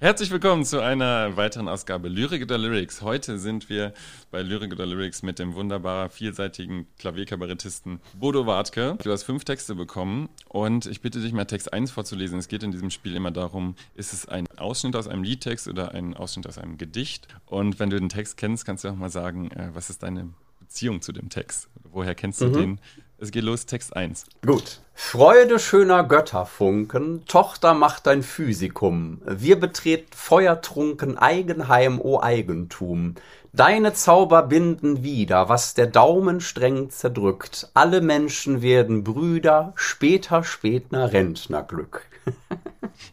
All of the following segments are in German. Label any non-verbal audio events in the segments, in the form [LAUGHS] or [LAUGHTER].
Herzlich willkommen zu einer weiteren Ausgabe Lyrik oder Lyrics. Heute sind wir bei Lyrik oder Lyrics mit dem wunderbar vielseitigen Klavierkabarettisten Bodo Wartke. Du hast fünf Texte bekommen und ich bitte dich mal Text 1 vorzulesen. Es geht in diesem Spiel immer darum, ist es ein Ausschnitt aus einem Liedtext oder ein Ausschnitt aus einem Gedicht? Und wenn du den Text kennst, kannst du auch mal sagen, äh, was ist deine Beziehung zu dem Text? Woher kennst du mhm. den? Es geht los, Text 1. Gut. Freude schöner Götterfunken, Tochter macht dein Physikum. Wir betreten feuertrunken Eigenheim, o Eigentum. Deine Zauber binden wieder, was der Daumen streng zerdrückt. Alle Menschen werden Brüder, später Spätner Rentnerglück. [LAUGHS]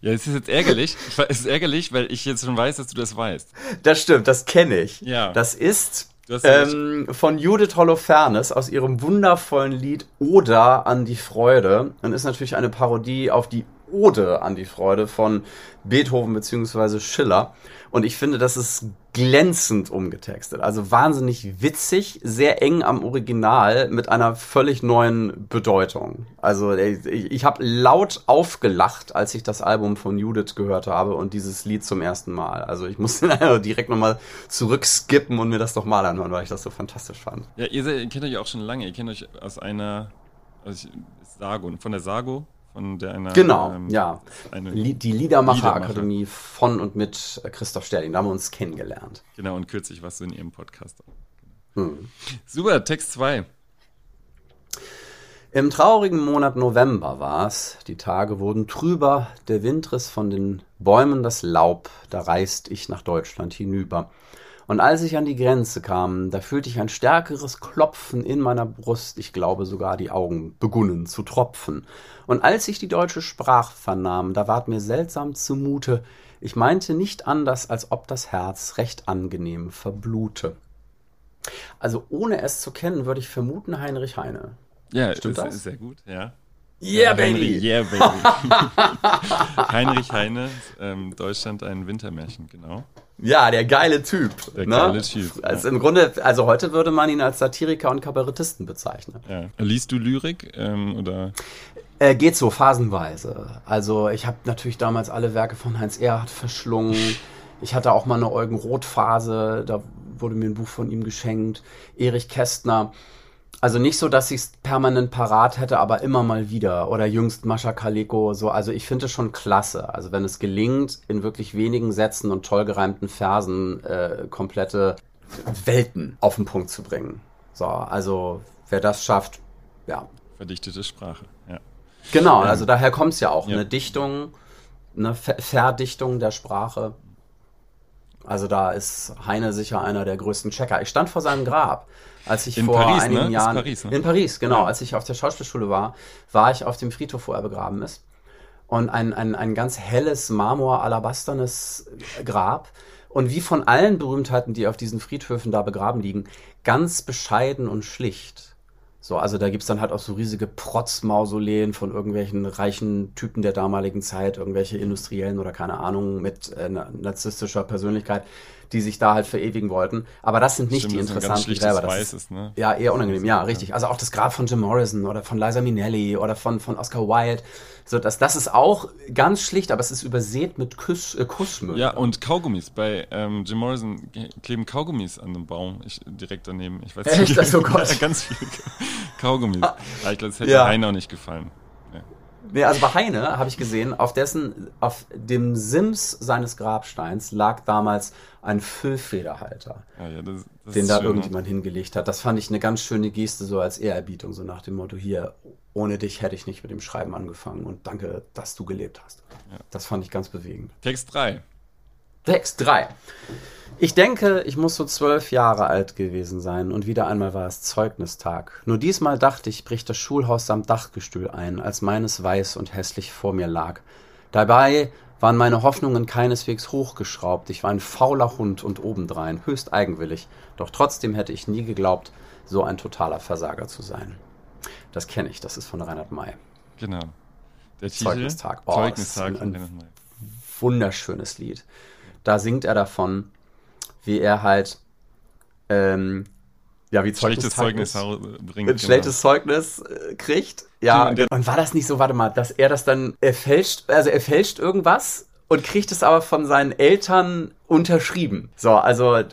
Ja, es ist jetzt ärgerlich. Es ist ärgerlich, weil ich jetzt schon weiß, dass du das weißt. Das stimmt, das kenne ich. Ja. Das ist ähm, von Judith Holofernes aus ihrem wundervollen Lied Oder an die Freude. Und ist natürlich eine Parodie auf die Ode an die Freude von Beethoven bzw. Schiller. Und ich finde, das ist glänzend umgetextet. Also wahnsinnig witzig, sehr eng am Original mit einer völlig neuen Bedeutung. Also ich, ich habe laut aufgelacht, als ich das Album von Judith gehört habe und dieses Lied zum ersten Mal. Also ich musste [LAUGHS] direkt nochmal zurückskippen und mir das doch mal anhören, weil ich das so fantastisch fand. Ja, ihr, ihr kennt euch auch schon lange. Ihr kennt euch aus einer also ich, von der Sago von der einer. Genau, ähm, ja. die Liedermacher-Akademie Liedermacher. von und mit Christoph Sterling. Da haben wir uns kennengelernt. Genau, und kürzlich warst du in ihrem Podcast. Hm. Super, Text 2. Im traurigen Monat November war es, die Tage wurden trüber, der Wind riss von den Bäumen das Laub, da reist ich nach Deutschland hinüber. Und als ich an die Grenze kam, da fühlte ich ein stärkeres Klopfen in meiner Brust, ich glaube sogar die Augen begunnen zu tropfen. Und als ich die deutsche Sprache vernahm, da ward mir seltsam zumute, ich meinte nicht anders, als ob das Herz recht angenehm verblute. Also ohne es zu kennen, würde ich vermuten Heinrich Heine. Ja, Stimmt das? Ist sehr gut, ja. Yeah, äh, baby! yeah, baby! Heinrich Heine, ähm, Deutschland ein Wintermärchen, genau. Ja, der geile Typ. Der ne? geile Typ. Also ja. im Grunde, also heute würde man ihn als Satiriker und Kabarettisten bezeichnen. Ja. Liest du Lyrik ähm, oder? Äh, geht so phasenweise. Also ich habe natürlich damals alle Werke von Heinz Erhardt verschlungen. Ich hatte auch mal eine Eugen Roth Phase, da wurde mir ein Buch von ihm geschenkt. Erich Kästner. Also nicht so, dass ich es permanent parat hätte, aber immer mal wieder. Oder jüngst Mascha Kaleko, so. Also ich finde es schon klasse. Also wenn es gelingt, in wirklich wenigen Sätzen und toll gereimten Versen äh, komplette Welten auf den Punkt zu bringen. So, also wer das schafft, ja. Verdichtete Sprache, ja. Genau, ähm, also daher kommt es ja auch. Ja. Eine Dichtung, eine Ver Verdichtung der Sprache. Also da ist Heine sicher einer der größten Checker. Ich stand vor seinem Grab als ich in vor Paris, einigen ne? Jahren Paris, ne? in Paris, genau, ja. als ich auf der Schauspielschule war, war ich auf dem Friedhof, wo er begraben ist. Und ein, ein, ein ganz helles, marmor-alabasternes Grab. Und wie von allen Berühmtheiten, die auf diesen Friedhöfen da begraben liegen, ganz bescheiden und schlicht. So, also da gibt's dann halt auch so riesige Protzmausoleen von irgendwelchen reichen Typen der damaligen Zeit, irgendwelche Industriellen oder keine Ahnung mit äh, narzisstischer Persönlichkeit die sich da halt verewigen wollten. Aber das sind nicht Stimmt, die interessanten Gräber. Das Weißes, ne? Ja, eher unangenehm. Ja, richtig. Also auch das Grab von Jim Morrison oder von Liza Minnelli oder von, von Oscar Wilde. So, das, das ist auch ganz schlicht, aber es ist übersät mit Kuss, äh, Kussmüll. Ja, und Kaugummis. Bei ähm, Jim Morrison kleben Kaugummis an dem Baum. Ich, direkt daneben. Ich weiß Echt? nicht. Also, Gott. [LAUGHS] ganz viele Kaugummis. Ah, ich glaube, das hätte ja. Heiner auch nicht gefallen. Nee, also bei Heine habe ich gesehen, auf dessen, auf dem Sims seines Grabsteins lag damals ein Füllfederhalter, ja, ja, das, das den da schön, irgendjemand ne? hingelegt hat. Das fand ich eine ganz schöne Geste, so als Ehrerbietung, so nach dem Motto, hier, ohne dich hätte ich nicht mit dem Schreiben angefangen und danke, dass du gelebt hast. Ja. Das fand ich ganz bewegend. Text 3. Text 3. Ich denke, ich muss so zwölf Jahre alt gewesen sein und wieder einmal war es Zeugnistag. Nur diesmal dachte ich, bricht das Schulhaus samt Dachgestühl ein, als meines weiß und hässlich vor mir lag. Dabei waren meine Hoffnungen keineswegs hochgeschraubt. Ich war ein fauler Hund und obendrein, höchst eigenwillig. Doch trotzdem hätte ich nie geglaubt, so ein totaler Versager zu sein. Das kenne ich, das ist von Reinhard May. Genau. Der Titel? Zeugnistag. Oh, Zeugnistag. Ein, ein wunderschönes Lied. Da singt er davon, wie er halt ähm, ja, wie schlechtes Zeugnis, bringt. Ein schlechtes genau. Zeugnis äh, kriegt. Ja, und, und war das nicht so, warte mal, dass er das dann, er fälscht, also er fälscht irgendwas und kriegt es aber von seinen Eltern unterschrieben. So, also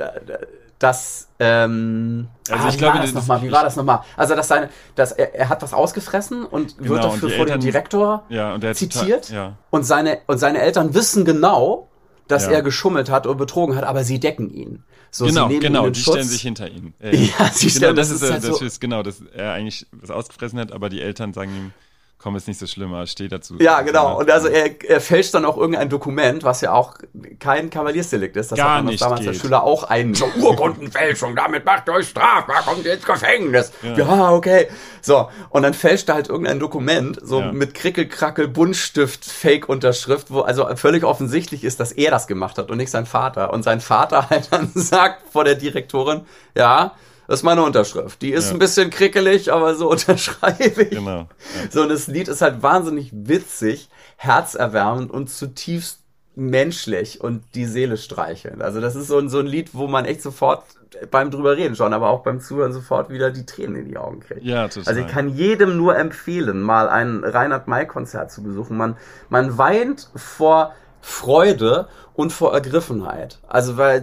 das ähm, also ah, ich wie glaube, war das nochmal? Wie war das nochmal? Also dass seine, dass er, er hat was ausgefressen und genau, wird dafür vor dem Direktor ja, und zitiert total, ja. und seine und seine Eltern wissen genau, dass ja. er geschummelt hat und betrogen hat, aber sie decken ihn. So, genau, genau, die Schutz. stellen sich hinter ihn. [LAUGHS] Äh, ja, sie genau, stellen, das, das ist, halt das so ist genau, dass er eigentlich was ausgefressen hat, aber die Eltern sagen ihm, komm, ist nicht so schlimm, aber steh dazu. Ja, genau. Und also er, er fälscht dann auch irgendein Dokument, was ja auch kein Kavaliersdelikt ist. Das Gar hat man damals geht. der Schüler auch ein. So, Urkundenfälschung, damit macht euch strafbar, kommt ihr ins Gefängnis. Ja. ja. okay. So, und dann fälscht er halt irgendein Dokument, so ja. mit Krickelkrackel, Buntstift, Fake-Unterschrift, wo also völlig offensichtlich ist, dass er das gemacht hat und nicht sein Vater. Und sein Vater [LAUGHS] halt dann sagt vor der Direktorin, ja, das ist meine Unterschrift. Die ist ja. ein bisschen krickelig, aber so [LAUGHS] unterschreibe ich. Genau. Ja. So, und das Lied ist halt wahnsinnig witzig, herzerwärmend und zutiefst menschlich und die Seele streichelnd. Also das ist so ein, so ein Lied, wo man echt sofort beim drüber reden schon, aber auch beim Zuhören sofort wieder die Tränen in die Augen kriegt. Ja, total. Also ich kann jedem nur empfehlen, mal ein Reinhard May Konzert zu besuchen. Man, man weint vor Freude und vor Ergriffenheit. Also weil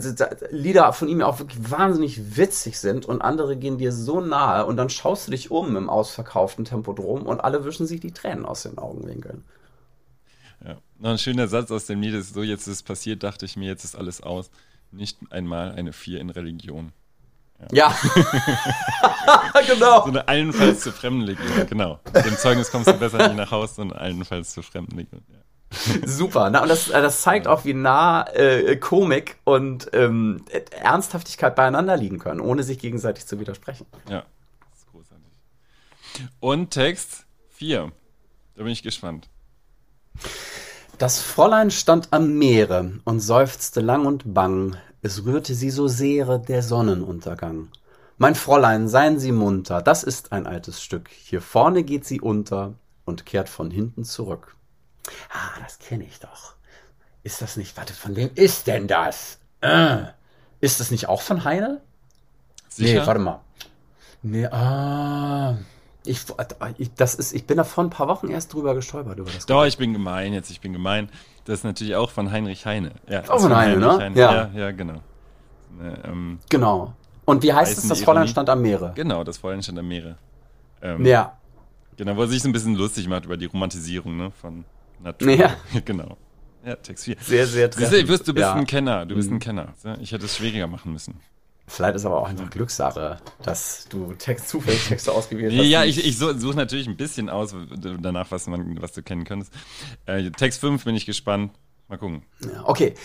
Lieder von ihm ja auch wirklich wahnsinnig witzig sind und andere gehen dir so nahe und dann schaust du dich um im ausverkauften Tempodrom und alle wischen sich die Tränen aus den Augenwinkeln. Ja, noch ein schöner Satz aus dem Lied ist so, jetzt ist es passiert, dachte ich mir, jetzt ist alles aus. Nicht einmal eine Vier in Religion. Ja, ja. [LAUGHS] genau. So eine allenfalls zur Fremdenlegion, genau. Mit dem Zeugnis kommst du besser nicht nach Hause, sondern allenfalls zur Fremdenlegion. Ja. [LAUGHS] Super. Na, und das, äh, das zeigt auch, wie nah äh, Komik und ähm, Ernsthaftigkeit beieinander liegen können, ohne sich gegenseitig zu widersprechen. Ja, das ist großartig. Und Text 4. Da bin ich gespannt. Das Fräulein stand am Meere und seufzte lang und bang, es rührte sie so sehr der Sonnenuntergang. Mein Fräulein, seien Sie munter, das ist ein altes Stück, hier vorne geht sie unter und kehrt von hinten zurück. Ah, das kenne ich doch. Ist das nicht, warte, von wem ist denn das? Äh, ist das nicht auch von Heine? Sicher? Nee, warte mal. Nee, ah. Ich, ich, das ist, ich bin da vor ein paar Wochen erst drüber gestolpert über das. Doch, ich bin gemein jetzt, ich bin gemein. Das ist natürlich auch von Heinrich Heine. Ja, auch von Heine, ne? Heine. Ja. ja, ja, genau. Ne, ähm, genau. Und wie heißt es, das Fräulein stand am Meere? Genau, das Fräulein stand am Meere. Ähm, ja. Genau, wo er sich so ein bisschen lustig macht über die Romantisierung ne, von Natur. Ja. [LAUGHS] genau. Ja, Text 4. Sehr, sehr treffend. Du bist, du bist ja. ein Kenner. Du bist ein mhm. Kenner. Ich hätte es schwieriger machen müssen. Vielleicht ist aber auch einfach Glückssache, dass du Text, zufällig Texte ausgewählt hast. Ja, ich, ich suche natürlich ein bisschen aus, danach, was, man, was du kennen könntest. Äh, Text 5 bin ich gespannt. Mal gucken. Okay.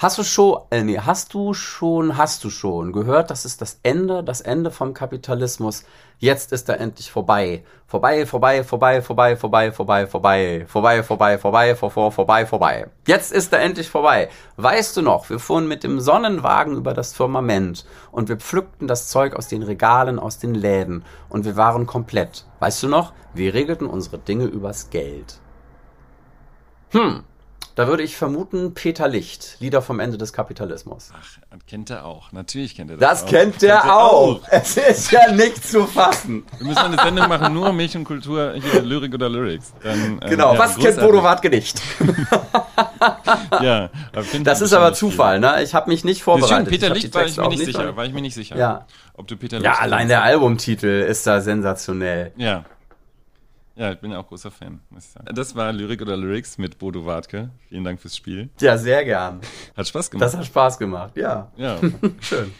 Hast du schon, äh, nee, hast du schon, hast du schon gehört, das ist das Ende, das Ende vom Kapitalismus. Jetzt ist er endlich vorbei. Vorbei, vorbei, vorbei, vorbei, vorbei, vorbei, vorbei, vorbei, vorbei, vorbei, vor, vorbei, vorbei. Jetzt ist er endlich vorbei. Weißt du noch, wir fuhren mit dem Sonnenwagen über das Firmament und wir pflückten das Zeug aus den Regalen, aus den Läden und wir waren komplett. Weißt du noch, wir regelten unsere Dinge übers Geld. Hm, da würde ich vermuten, Peter Licht, Lieder vom Ende des Kapitalismus. Ach, kennt er auch. Natürlich kennt er das. Das auch. kennt er kennt auch. auch. Es ist ja nicht zu fassen. Wir müssen eine Sendung machen, nur Milch und Kultur, hier Lyrik oder Lyrics. Dann, ähm, genau, ja, was kennt Bodo Wartke nicht? [LAUGHS] ja, das ist aber Zufall, ne? Ich habe mich nicht vorbereitet. Schön, Peter Licht war ich mir nicht sicher. War ich mir nicht sicher. Ja. Ob du Peter Licht Ja, allein der Albumtitel ist da sensationell. Ja. Ja, ich bin ja auch großer Fan, muss ich sagen. Das war Lyrik oder Lyrics mit Bodo Wartke. Vielen Dank fürs Spiel. Ja, sehr gern. Hat Spaß gemacht. Das hat Spaß gemacht, ja. Ja. [LAUGHS] Schön.